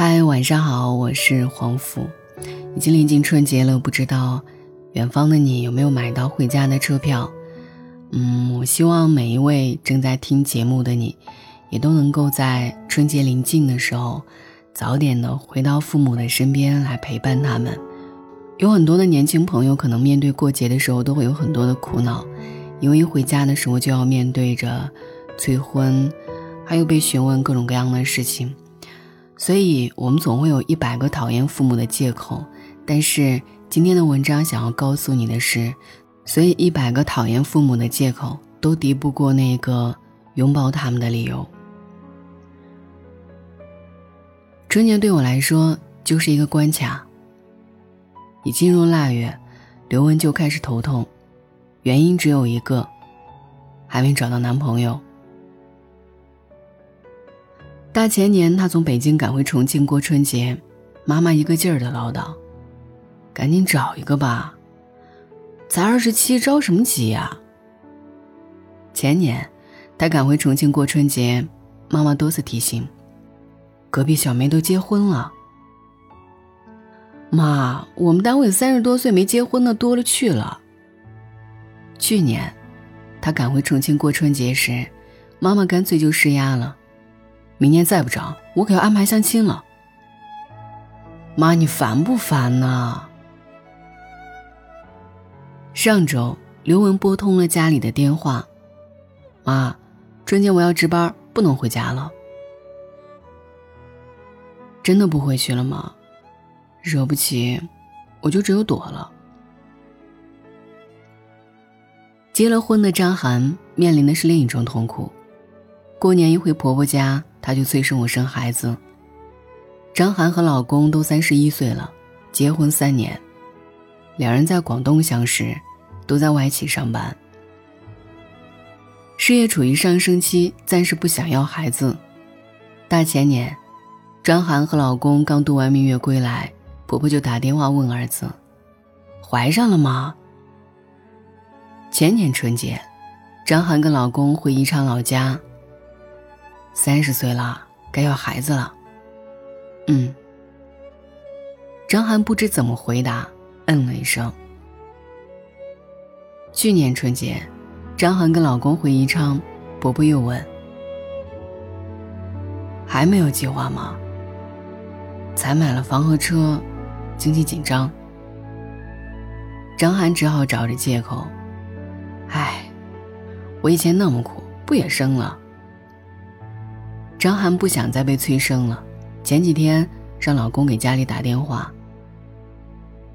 嗨，晚上好，我是黄甫。已经临近春节了，不知道远方的你有没有买到回家的车票？嗯，我希望每一位正在听节目的你，也都能够在春节临近的时候，早点的回到父母的身边来陪伴他们。有很多的年轻朋友可能面对过节的时候都会有很多的苦恼，因为回家的时候就要面对着催婚，还有被询问各种各样的事情。所以，我们总会有一百个讨厌父母的借口，但是今天的文章想要告诉你的是，所以一百个讨厌父母的借口都敌不过那个拥抱他们的理由。春节对我来说就是一个关卡。一进入腊月，刘雯就开始头痛，原因只有一个，还没找到男朋友。大前年，他从北京赶回重庆过春节，妈妈一个劲儿的唠叨：“赶紧找一个吧，才二十七，着什么急呀？”前年，他赶回重庆过春节，妈妈多次提醒：“隔壁小梅都结婚了。”妈，我们单位三十多岁没结婚的多了去了。去年，他赶回重庆过春节时，妈妈干脆就施压了。明年再不找，我可要安排相亲了。妈，你烦不烦呢？上周，刘雯拨通了家里的电话。妈，春节我要值班，不能回家了。真的不回去了吗？惹不起，我就只有躲了。结了婚的张涵面临的是另一种痛苦。过年一回婆婆家。她就催生我生孩子。张涵和老公都三十一岁了，结婚三年，两人在广东相识，都在外企上班。事业处于上升期，暂时不想要孩子。大前年，张涵和老公刚度完蜜月归来，婆婆就打电话问儿子：“怀上了吗？”前年春节，张涵跟老公回宜昌老家。三十岁了，该要孩子了。嗯。张涵不知怎么回答，嗯了一声。去年春节，张涵跟老公回宜昌，伯伯又问：“还没有计划吗？”才买了房和车，经济紧张。张涵只好找着借口：“唉，我以前那么苦，不也生了？”张涵不想再被催生了，前几天让老公给家里打电话。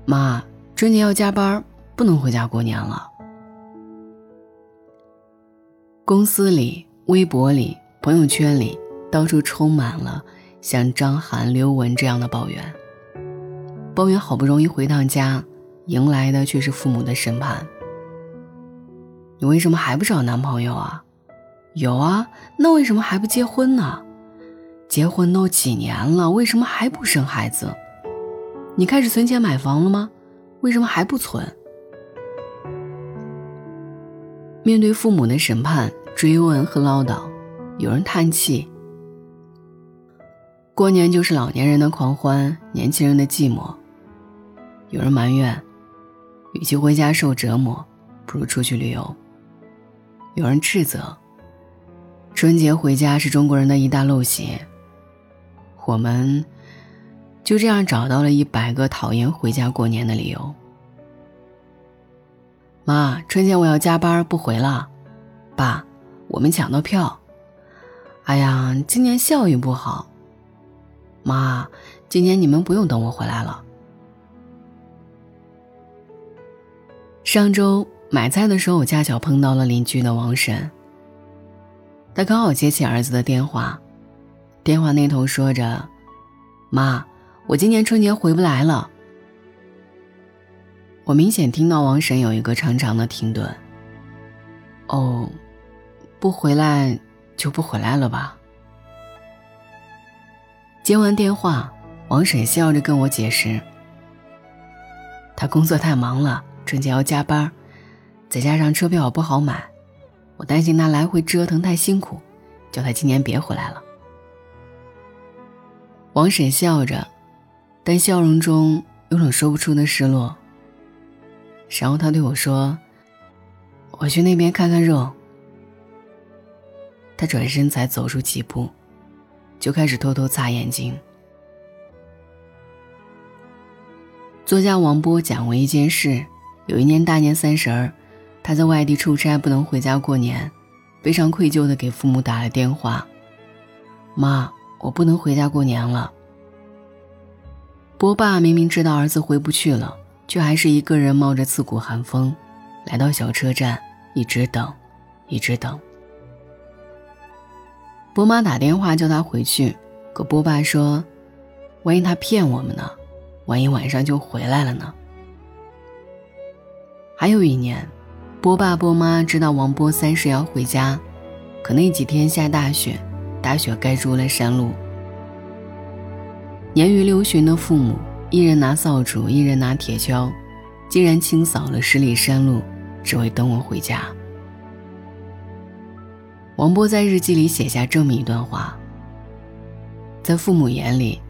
妈，春节要加班，不能回家过年了。公司里、微博里、朋友圈里，到处充满了像张涵、刘雯这样的抱怨。抱怨好不容易回趟家，迎来的却是父母的审判。你为什么还不找男朋友啊？有啊，那为什么还不结婚呢？结婚都几年了，为什么还不生孩子？你开始存钱买房了吗？为什么还不存？面对父母的审判、追问和唠叨，有人叹气：过年就是老年人的狂欢，年轻人的寂寞。有人埋怨：与其回家受折磨，不如出去旅游。有人斥责。春节回家是中国人的一大陋习。我们就这样找到了一百个讨厌回家过年的理由。妈，春节我要加班不回了。爸，我们抢到票。哎呀，今年效益不好。妈，今年你们不用等我回来了。上周买菜的时候，我恰巧碰到了邻居的王婶。他刚好接起儿子的电话，电话那头说着：“妈，我今年春节回不来了。”我明显听到王婶有一个长长的停顿。哦，不回来就不回来了吧？接完电话，王婶笑着跟我解释：“他工作太忙了，春节要加班，再加上车票不好买。”我担心他来回折腾太辛苦，叫他今年别回来了。王婶笑着，但笑容中有种说不出的失落。然后他对我说：“我去那边看看肉。”他转身才走出几步，就开始偷偷擦眼睛。作家王波讲过一件事：有一年大年三十儿，他在外地出差，不能回家过年，非常愧疚地给父母打了电话：“妈，我不能回家过年了。”波爸明明知道儿子回不去了。却还是一个人冒着刺骨寒风，来到小车站，一直等，一直等。波妈打电话叫他回去，可波爸说：“万一他骗我们呢？万一晚上就回来了呢？”还有一年，波爸波妈知道王波三十要回家，可那几天下大雪，大雪盖住了山路。年逾六旬的父母。一人拿扫帚，一人拿铁锹，竟然清扫了十里山路，只为等我回家。王波在日记里写下这么一段话：在父母眼里，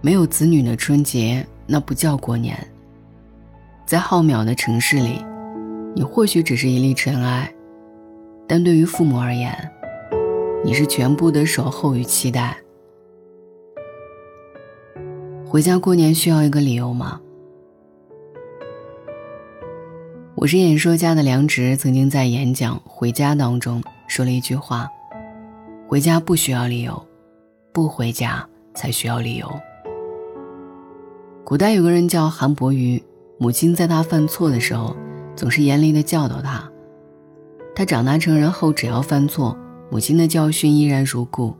没有子女的春节那不叫过年。在浩渺的城市里，你或许只是一粒尘埃，但对于父母而言，你是全部的守候与期待。回家过年需要一个理由吗？我是演说家的梁植，曾经在演讲《回家》当中说了一句话：“回家不需要理由，不回家才需要理由。”古代有个人叫韩伯瑜，母亲在他犯错的时候，总是严厉的教导他。他长大成人后，只要犯错，母亲的教训依然如故。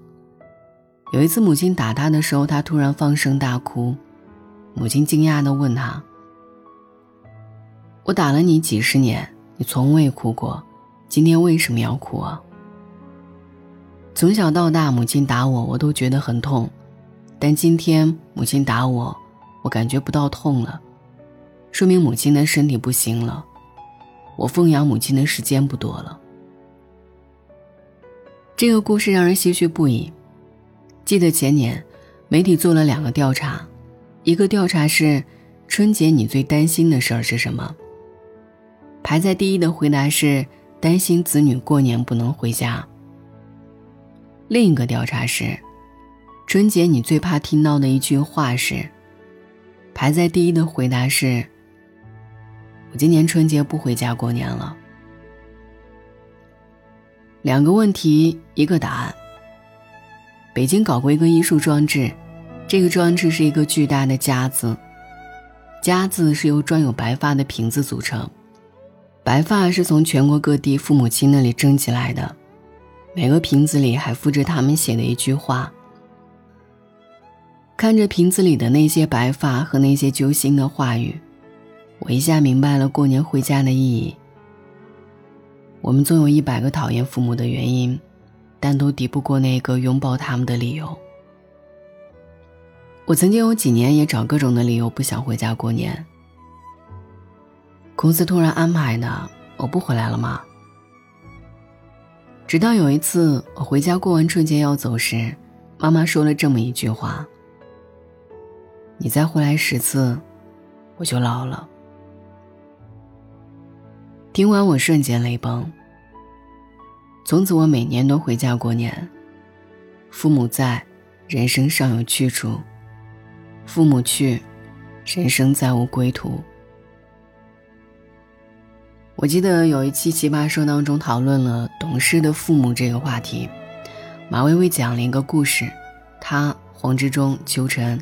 有一次，母亲打他的时候，他突然放声大哭。母亲惊讶地问他：“我打了你几十年，你从未哭过，今天为什么要哭啊？”从小到大，母亲打我，我都觉得很痛，但今天母亲打我，我感觉不到痛了，说明母亲的身体不行了，我奉养母亲的时间不多了。这个故事让人唏嘘不已。记得前年，媒体做了两个调查，一个调查是春节你最担心的事儿是什么？排在第一的回答是担心子女过年不能回家。另一个调查是春节你最怕听到的一句话是？排在第一的回答是今年春节不回家过年了。两个问题一个答案。北京搞过一个艺术装置，这个装置是一个巨大的“家”字，“家”字是由装有白发的瓶子组成，白发是从全国各地父母亲那里争起来的，每个瓶子里还附着他们写的一句话。看着瓶子里的那些白发和那些揪心的话语，我一下明白了过年回家的意义。我们总有一百个讨厌父母的原因。但都抵不过那个拥抱他们的理由。我曾经有几年也找各种的理由不想回家过年。公司突然安排的，我不回来了吗？直到有一次我回家过完春节要走时，妈妈说了这么一句话：“你再回来十次，我就老了。”听完我瞬间泪崩。从此我每年都回家过年。父母在，人生尚有去处；父母去，人生再无归途。我记得有一期《奇葩说》当中讨论了懂事的父母这个话题，马薇薇讲了一个故事：她、黄志忠、秋晨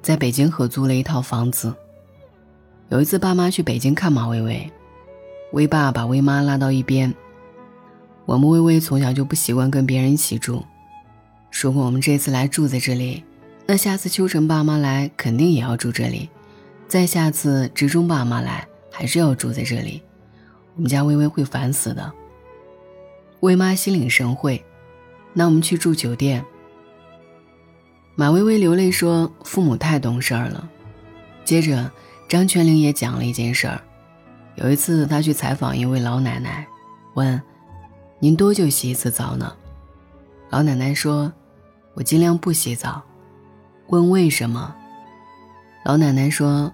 在北京合租了一套房子。有一次，爸妈去北京看马薇薇，威爸把威妈拉到一边。我们微微从小就不习惯跟别人一起住，如果我们这次来住在这里，那下次秋晨爸妈来肯定也要住这里，再下次直中爸妈来还是要住在这里，我们家微微会烦死的。微妈心领神会，那我们去住酒店。马微微流泪说：“父母太懂事儿了。”接着，张泉灵也讲了一件事儿，有一次他去采访一位老奶奶，问。您多久洗一次澡呢？老奶奶说：“我尽量不洗澡。”问为什么？老奶奶说：“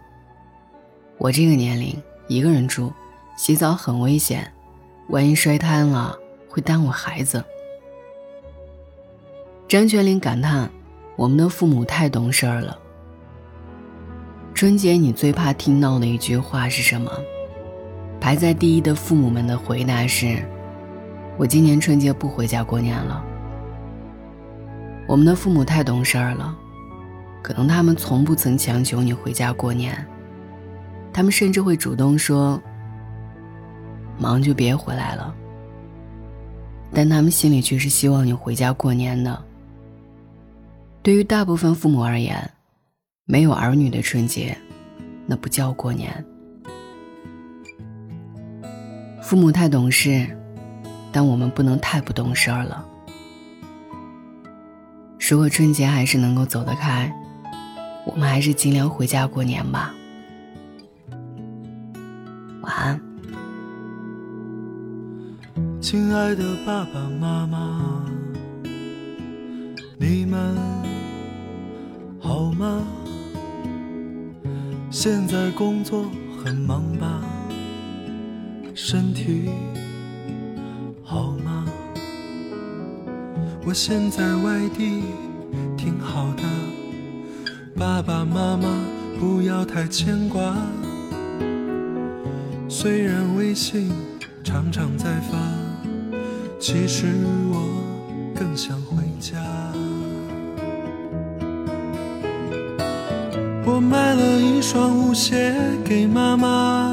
我这个年龄一个人住，洗澡很危险，万一摔瘫了会耽误孩子。”张泉灵感叹：“我们的父母太懂事儿了。”春节你最怕听到的一句话是什么？排在第一的父母们的回答是：“我今年春节不回家过年了。”我们的父母太懂事儿了，可能他们从不曾强求你回家过年，他们甚至会主动说：“忙就别回来了。”但他们心里却是希望你回家过年的。对于大部分父母而言，没有儿女的春节，那不叫过年。父母太懂事，但我们不能太不懂事儿了。如果春节还是能够走得开，我们还是尽量回家过年吧。晚安，亲爱的爸爸妈妈，你们好吗？现在工作很忙吧？身体好吗？我现在外地挺好的，爸爸妈妈不要太牵挂。虽然微信常常在发，其实我更想回家。我买了一双舞鞋给妈妈，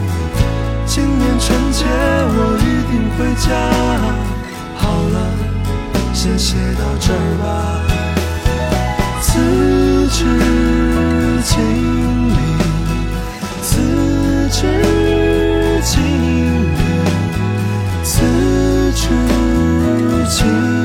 春节我一定回家。好了，先写到这儿吧。此致敬礼，此致敬礼，此致敬。